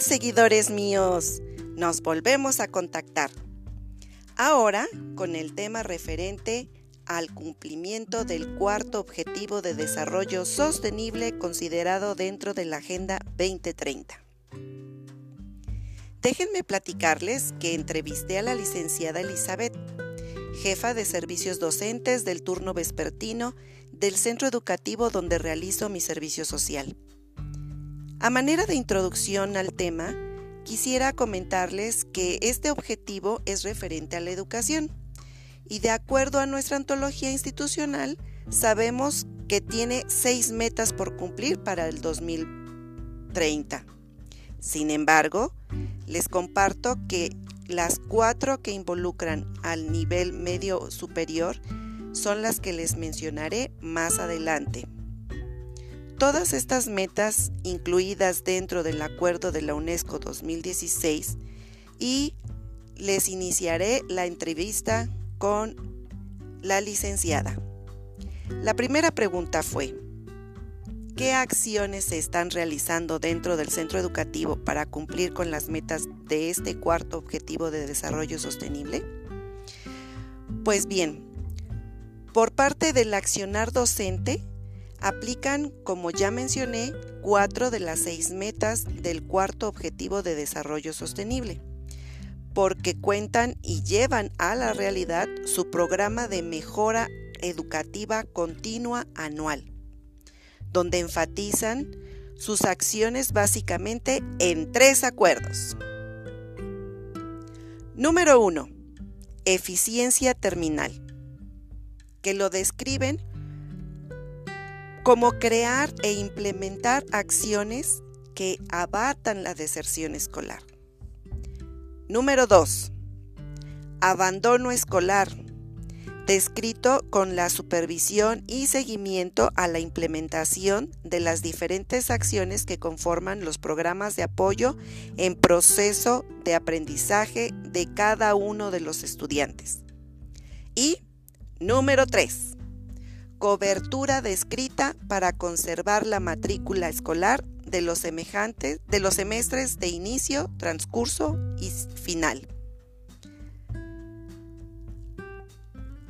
seguidores míos? Nos volvemos a contactar. Ahora con el tema referente al cumplimiento del cuarto objetivo de desarrollo sostenible considerado dentro de la Agenda 2030. Déjenme platicarles que entrevisté a la licenciada Elizabeth, jefa de servicios docentes del turno vespertino del centro educativo donde realizo mi servicio social. A manera de introducción al tema, quisiera comentarles que este objetivo es referente a la educación y de acuerdo a nuestra antología institucional, sabemos que tiene seis metas por cumplir para el 2030. Sin embargo, les comparto que las cuatro que involucran al nivel medio superior son las que les mencionaré más adelante. Todas estas metas incluidas dentro del acuerdo de la UNESCO 2016 y les iniciaré la entrevista con la licenciada. La primera pregunta fue, ¿qué acciones se están realizando dentro del centro educativo para cumplir con las metas de este cuarto objetivo de desarrollo sostenible? Pues bien, por parte del accionar docente, aplican, como ya mencioné, cuatro de las seis metas del cuarto objetivo de desarrollo sostenible, porque cuentan y llevan a la realidad su programa de mejora educativa continua anual, donde enfatizan sus acciones básicamente en tres acuerdos. Número 1. Eficiencia terminal, que lo describen como crear e implementar acciones que abatan la deserción escolar. Número 2. Abandono escolar, descrito con la supervisión y seguimiento a la implementación de las diferentes acciones que conforman los programas de apoyo en proceso de aprendizaje de cada uno de los estudiantes. Y número 3 cobertura descrita para conservar la matrícula escolar de los semejantes de los semestres de inicio, transcurso y final.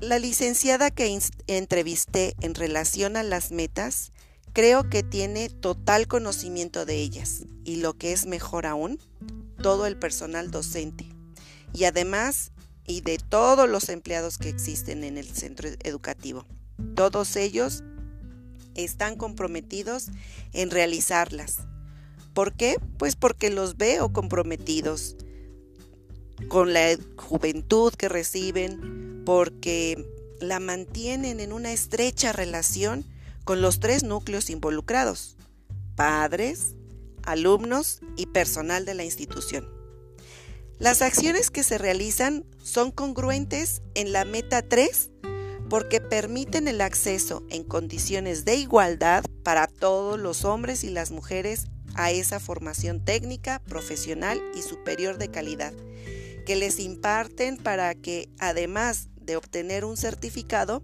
La licenciada que entrevisté en relación a las metas creo que tiene total conocimiento de ellas y lo que es mejor aún, todo el personal docente y además y de todos los empleados que existen en el centro educativo. Todos ellos están comprometidos en realizarlas. ¿Por qué? Pues porque los veo comprometidos con la juventud que reciben, porque la mantienen en una estrecha relación con los tres núcleos involucrados, padres, alumnos y personal de la institución. Las acciones que se realizan son congruentes en la meta 3 porque permiten el acceso en condiciones de igualdad para todos los hombres y las mujeres a esa formación técnica, profesional y superior de calidad, que les imparten para que, además de obtener un certificado,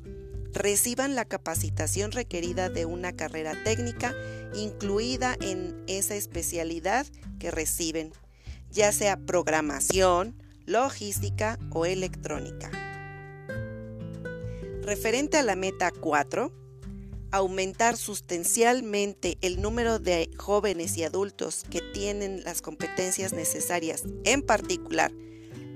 reciban la capacitación requerida de una carrera técnica incluida en esa especialidad que reciben, ya sea programación, logística o electrónica. Referente a la meta 4, aumentar sustancialmente el número de jóvenes y adultos que tienen las competencias necesarias, en particular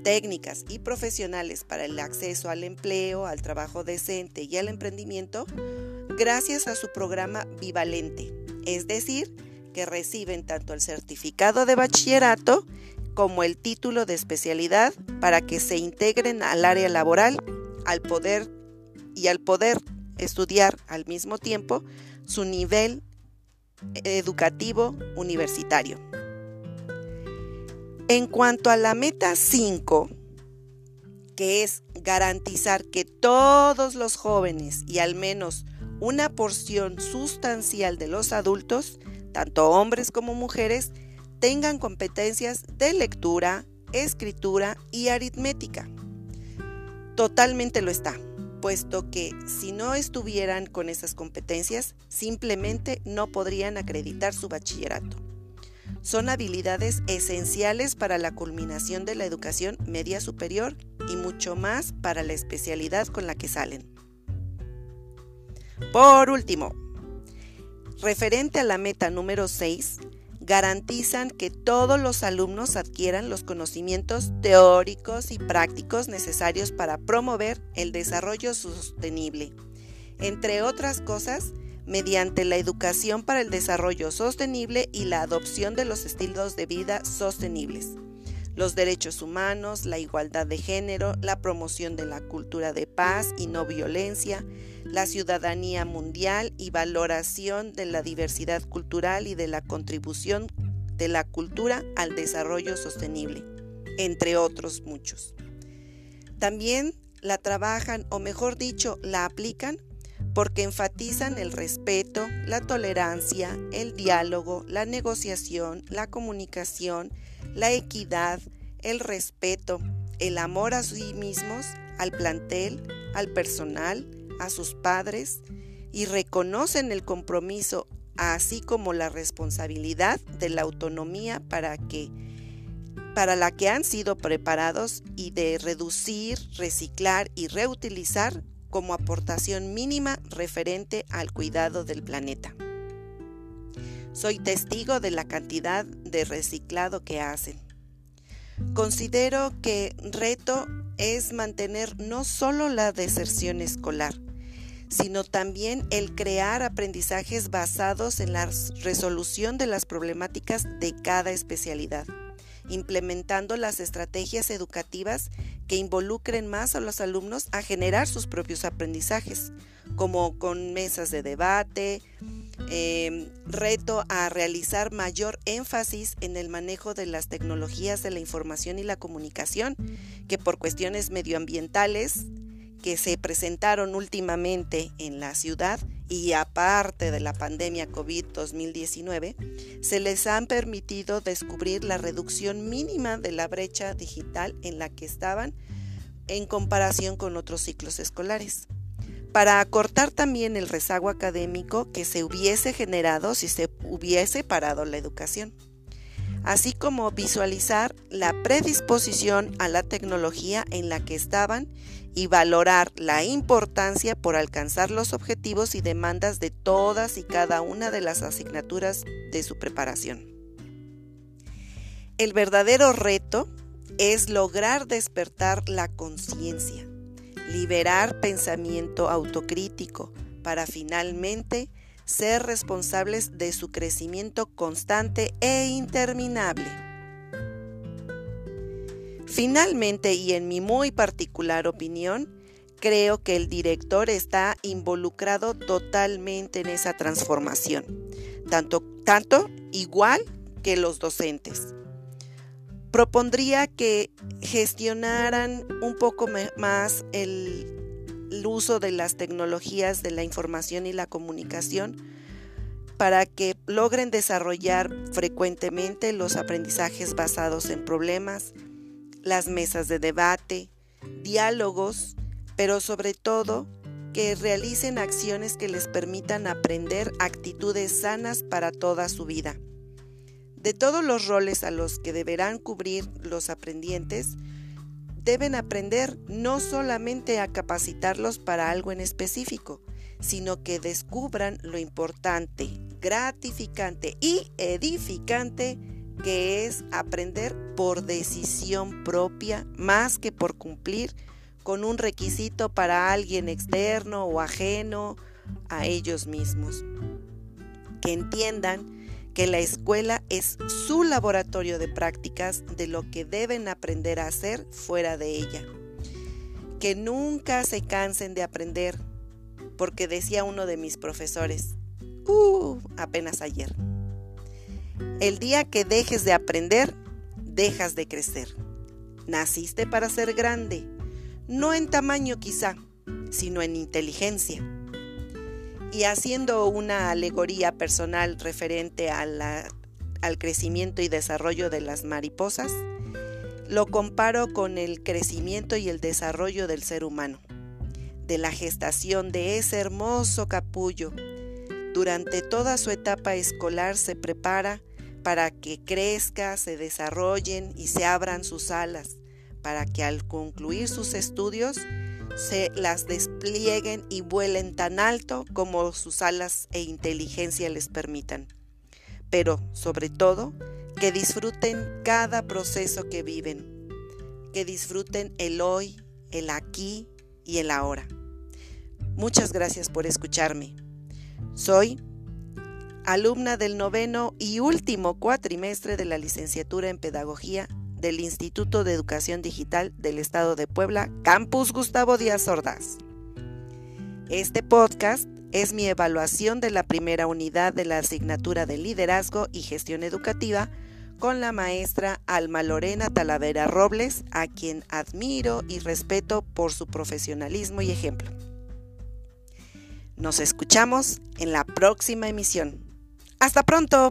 técnicas y profesionales para el acceso al empleo, al trabajo decente y al emprendimiento, gracias a su programa bivalente, es decir, que reciben tanto el certificado de bachillerato como el título de especialidad para que se integren al área laboral al poder y al poder estudiar al mismo tiempo su nivel educativo universitario. En cuanto a la meta 5, que es garantizar que todos los jóvenes y al menos una porción sustancial de los adultos, tanto hombres como mujeres, tengan competencias de lectura, escritura y aritmética. Totalmente lo está puesto que si no estuvieran con esas competencias, simplemente no podrían acreditar su bachillerato. son habilidades esenciales para la culminación de la educación media superior y mucho más para la especialidad con la que salen. Por último, referente a la meta número 6, garantizan que todos los alumnos adquieran los conocimientos teóricos y prácticos necesarios para promover el desarrollo sostenible. Entre otras cosas, mediante la educación para el desarrollo sostenible y la adopción de los estilos de vida sostenibles, los derechos humanos, la igualdad de género, la promoción de la cultura de paz y no violencia, la ciudadanía mundial y valoración de la diversidad cultural y de la contribución de la cultura al desarrollo sostenible, entre otros muchos. También la trabajan, o mejor dicho, la aplican porque enfatizan el respeto, la tolerancia, el diálogo, la negociación, la comunicación, la equidad, el respeto, el amor a sí mismos, al plantel, al personal, a sus padres y reconocen el compromiso así como la responsabilidad de la autonomía para que para la que han sido preparados y de reducir, reciclar y reutilizar como aportación mínima referente al cuidado del planeta. Soy testigo de la cantidad de reciclado que hacen. Considero que reto es mantener no solo la deserción escolar, sino también el crear aprendizajes basados en la resolución de las problemáticas de cada especialidad implementando las estrategias educativas que involucren más a los alumnos a generar sus propios aprendizajes, como con mesas de debate, em, reto a realizar mayor énfasis en el manejo de las tecnologías de la información y la comunicación, que por cuestiones medioambientales que se presentaron últimamente en la ciudad y aparte de la pandemia COVID-2019, se les han permitido descubrir la reducción mínima de la brecha digital en la que estaban en comparación con otros ciclos escolares. Para acortar también el rezago académico que se hubiese generado si se hubiese parado la educación así como visualizar la predisposición a la tecnología en la que estaban y valorar la importancia por alcanzar los objetivos y demandas de todas y cada una de las asignaturas de su preparación. El verdadero reto es lograr despertar la conciencia, liberar pensamiento autocrítico para finalmente ser responsables de su crecimiento constante e interminable. Finalmente, y en mi muy particular opinión, creo que el director está involucrado totalmente en esa transformación, tanto, tanto igual que los docentes. Propondría que gestionaran un poco más el el uso de las tecnologías de la información y la comunicación para que logren desarrollar frecuentemente los aprendizajes basados en problemas, las mesas de debate, diálogos, pero sobre todo que realicen acciones que les permitan aprender actitudes sanas para toda su vida. De todos los roles a los que deberán cubrir los aprendientes, deben aprender no solamente a capacitarlos para algo en específico, sino que descubran lo importante, gratificante y edificante que es aprender por decisión propia más que por cumplir con un requisito para alguien externo o ajeno a ellos mismos. Que entiendan que la escuela es su laboratorio de prácticas de lo que deben aprender a hacer fuera de ella. Que nunca se cansen de aprender, porque decía uno de mis profesores, uh, apenas ayer, el día que dejes de aprender, dejas de crecer. Naciste para ser grande, no en tamaño quizá, sino en inteligencia y haciendo una alegoría personal referente al crecimiento y desarrollo de las mariposas, lo comparo con el crecimiento y el desarrollo del ser humano, de la gestación de ese hermoso capullo. Durante toda su etapa escolar se prepara para que crezca, se desarrollen y se abran sus alas, para que al concluir sus estudios se las desplieguen y vuelen tan alto como sus alas e inteligencia les permitan. Pero, sobre todo, que disfruten cada proceso que viven, que disfruten el hoy, el aquí y el ahora. Muchas gracias por escucharme. Soy alumna del noveno y último cuatrimestre de la licenciatura en Pedagogía del Instituto de Educación Digital del Estado de Puebla, Campus Gustavo Díaz Ordaz. Este podcast es mi evaluación de la primera unidad de la asignatura de Liderazgo y Gestión Educativa con la maestra Alma Lorena Talavera Robles, a quien admiro y respeto por su profesionalismo y ejemplo. Nos escuchamos en la próxima emisión. Hasta pronto.